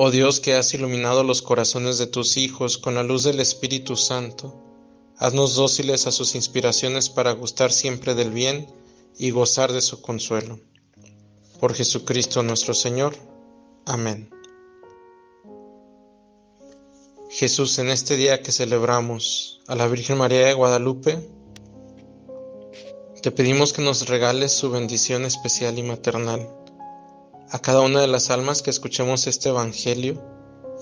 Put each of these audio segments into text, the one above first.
Oh Dios que has iluminado los corazones de tus hijos con la luz del Espíritu Santo, haznos dóciles a sus inspiraciones para gustar siempre del bien y gozar de su consuelo. Por Jesucristo nuestro Señor. Amén. Jesús, en este día que celebramos a la Virgen María de Guadalupe, te pedimos que nos regales su bendición especial y maternal a cada una de las almas que escuchemos este Evangelio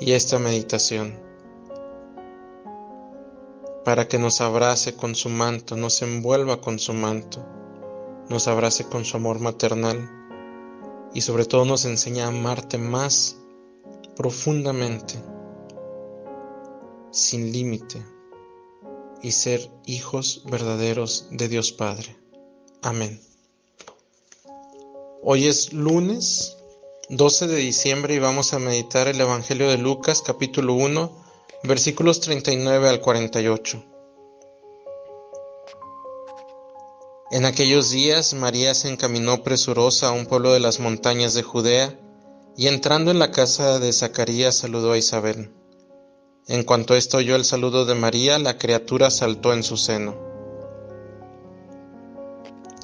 y esta meditación, para que nos abrace con su manto, nos envuelva con su manto, nos abrace con su amor maternal y sobre todo nos enseña a amarte más profundamente, sin límite, y ser hijos verdaderos de Dios Padre. Amén. Hoy es lunes 12 de diciembre y vamos a meditar el Evangelio de Lucas capítulo 1 versículos 39 al 48. En aquellos días María se encaminó presurosa a un pueblo de las montañas de Judea y entrando en la casa de Zacarías saludó a Isabel. En cuanto esto oyó el saludo de María, la criatura saltó en su seno.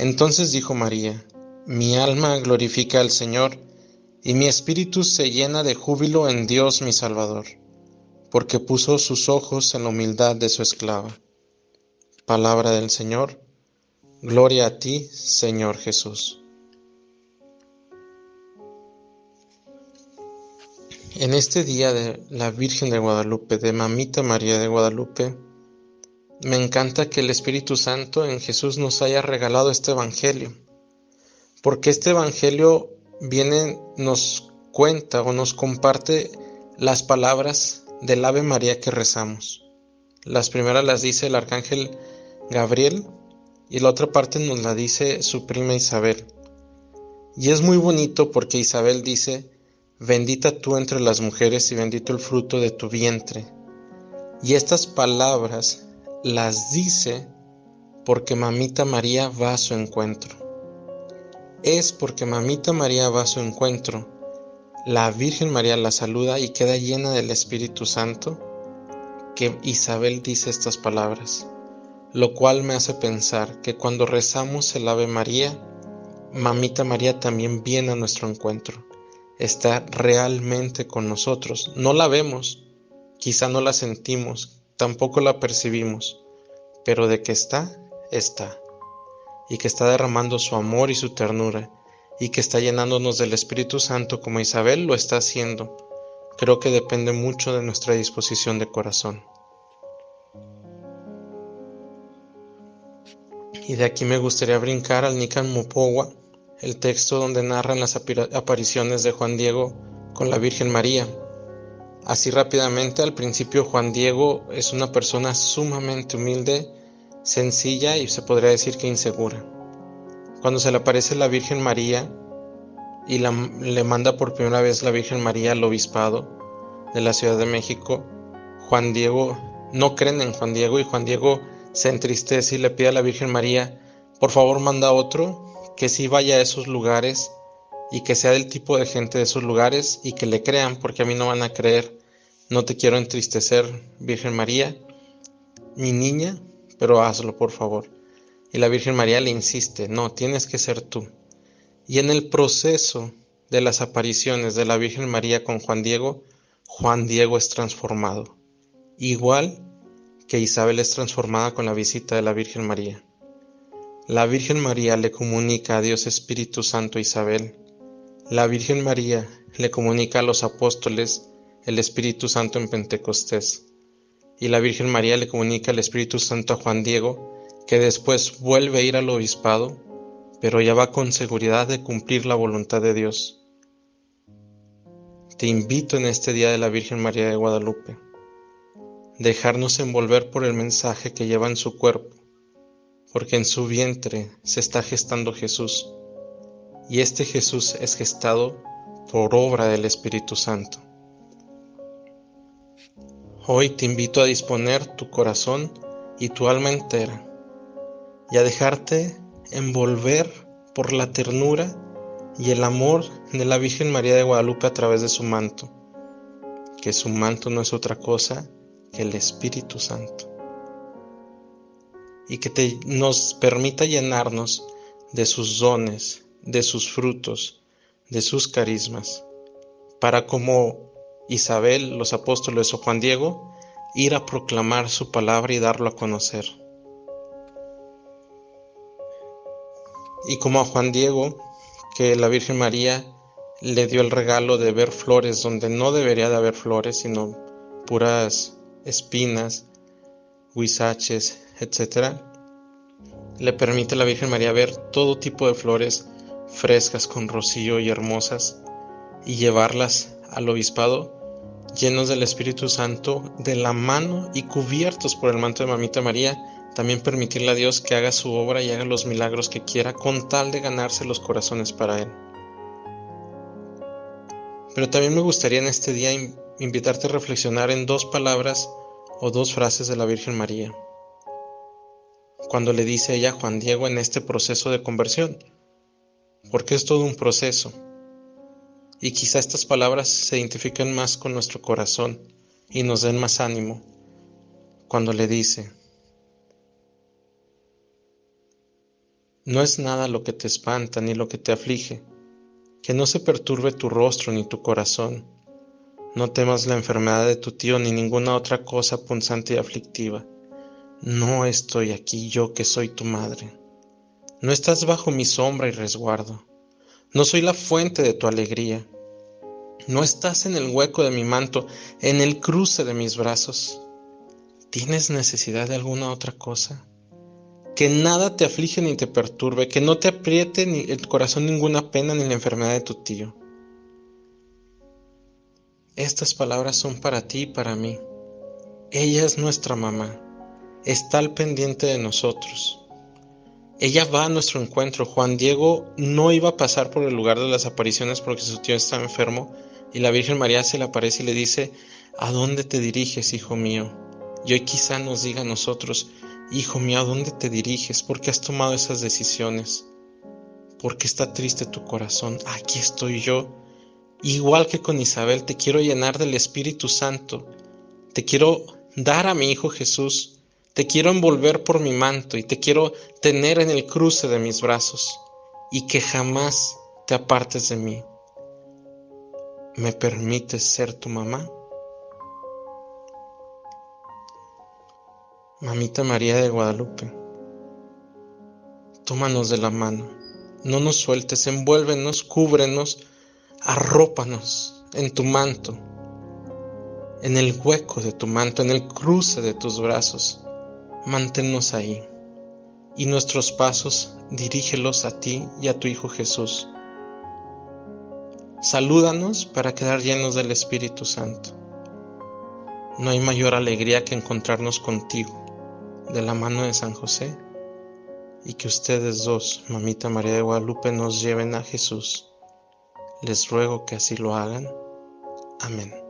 Entonces dijo María, Mi alma glorifica al Señor, y mi espíritu se llena de júbilo en Dios mi Salvador, porque puso sus ojos en la humildad de su esclava. Palabra del Señor, gloria a ti, Señor Jesús. En este día de la Virgen de Guadalupe, de Mamita María de Guadalupe, me encanta que el Espíritu Santo en Jesús nos haya regalado este Evangelio, porque este Evangelio viene, nos cuenta o nos comparte las palabras del Ave María que rezamos. Las primeras las dice el Arcángel Gabriel y la otra parte nos la dice su prima Isabel. Y es muy bonito porque Isabel dice, bendita tú entre las mujeres y bendito el fruto de tu vientre. Y estas palabras las dice porque mamita María va a su encuentro. Es porque mamita María va a su encuentro, la Virgen María la saluda y queda llena del Espíritu Santo, que Isabel dice estas palabras, lo cual me hace pensar que cuando rezamos el Ave María, mamita María también viene a nuestro encuentro, está realmente con nosotros, no la vemos, quizá no la sentimos, tampoco la percibimos, pero de que está, está, y que está derramando su amor y su ternura, y que está llenándonos del Espíritu Santo como Isabel lo está haciendo. Creo que depende mucho de nuestra disposición de corazón. Y de aquí me gustaría brincar al Nican Mupowa, el texto donde narran las apariciones de Juan Diego con la Virgen María. Así rápidamente, al principio Juan Diego es una persona sumamente humilde, sencilla y se podría decir que insegura. Cuando se le aparece la Virgen María y le manda por primera vez la Virgen María al obispado de la Ciudad de México, Juan Diego no creen en Juan Diego y Juan Diego se entristece y le pide a la Virgen María, por favor manda otro que sí vaya a esos lugares y que sea del tipo de gente de esos lugares y que le crean, porque a mí no van a creer. No te quiero entristecer, Virgen María, mi niña, pero hazlo, por favor. Y la Virgen María le insiste, no, tienes que ser tú. Y en el proceso de las apariciones de la Virgen María con Juan Diego, Juan Diego es transformado, igual que Isabel es transformada con la visita de la Virgen María. La Virgen María le comunica a Dios Espíritu Santo a Isabel. La Virgen María le comunica a los apóstoles el Espíritu Santo en Pentecostés. Y la Virgen María le comunica el Espíritu Santo a Juan Diego, que después vuelve a ir al obispado, pero ya va con seguridad de cumplir la voluntad de Dios. Te invito en este día de la Virgen María de Guadalupe, dejarnos envolver por el mensaje que lleva en su cuerpo, porque en su vientre se está gestando Jesús, y este Jesús es gestado por obra del Espíritu Santo. Hoy te invito a disponer tu corazón y tu alma entera y a dejarte envolver por la ternura y el amor de la Virgen María de Guadalupe a través de su manto, que su manto no es otra cosa que el Espíritu Santo, y que te, nos permita llenarnos de sus dones, de sus frutos, de sus carismas, para como Isabel, los apóstoles o Juan Diego, ir a proclamar su palabra y darlo a conocer. Y como a Juan Diego, que la Virgen María le dio el regalo de ver flores donde no debería de haber flores, sino puras espinas, huizaches, etc. Le permite a la Virgen María ver todo tipo de flores frescas con rocío y hermosas y llevarlas al obispado llenos del Espíritu Santo, de la mano y cubiertos por el manto de Mamita María, también permitirle a Dios que haga su obra y haga los milagros que quiera con tal de ganarse los corazones para Él. Pero también me gustaría en este día invitarte a reflexionar en dos palabras o dos frases de la Virgen María. Cuando le dice ella a Juan Diego en este proceso de conversión, porque es todo un proceso y quizá estas palabras se identifiquen más con nuestro corazón y nos den más ánimo cuando le dice, no es nada lo que te espanta ni lo que te aflige, que no se perturbe tu rostro ni tu corazón, no temas la enfermedad de tu tío ni ninguna otra cosa punzante y aflictiva. No estoy aquí yo que soy tu madre. No estás bajo mi sombra y resguardo. No soy la fuente de tu alegría. No estás en el hueco de mi manto, en el cruce de mis brazos. ¿Tienes necesidad de alguna otra cosa? Que nada te aflige ni te perturbe, que no te apriete ni el corazón ninguna pena ni la enfermedad de tu tío. Estas palabras son para ti y para mí. Ella es nuestra mamá. Está al pendiente de nosotros. Ella va a nuestro encuentro. Juan Diego no iba a pasar por el lugar de las apariciones porque su tío estaba enfermo y la Virgen María se le aparece y le dice, ¿a dónde te diriges, hijo mío? Y hoy quizá nos diga a nosotros, Hijo mío, ¿a dónde te diriges? ¿Por qué has tomado esas decisiones? ¿Por qué está triste tu corazón? Aquí estoy yo. Igual que con Isabel, te quiero llenar del Espíritu Santo. Te quiero dar a mi Hijo Jesús te quiero envolver por mi manto y te quiero tener en el cruce de mis brazos y que jamás te apartes de mí. ¿Me permites ser tu mamá? Mamita María de Guadalupe, tómanos de la mano, no nos sueltes, envuélvenos, cúbrenos, arrópanos en tu manto, en el hueco de tu manto, en el cruce de tus brazos manténnos ahí, y nuestros pasos dirígelos a ti y a tu Hijo Jesús. Salúdanos para quedar llenos del Espíritu Santo. No hay mayor alegría que encontrarnos contigo, de la mano de San José, y que ustedes dos, Mamita María de Guadalupe, nos lleven a Jesús. Les ruego que así lo hagan. Amén.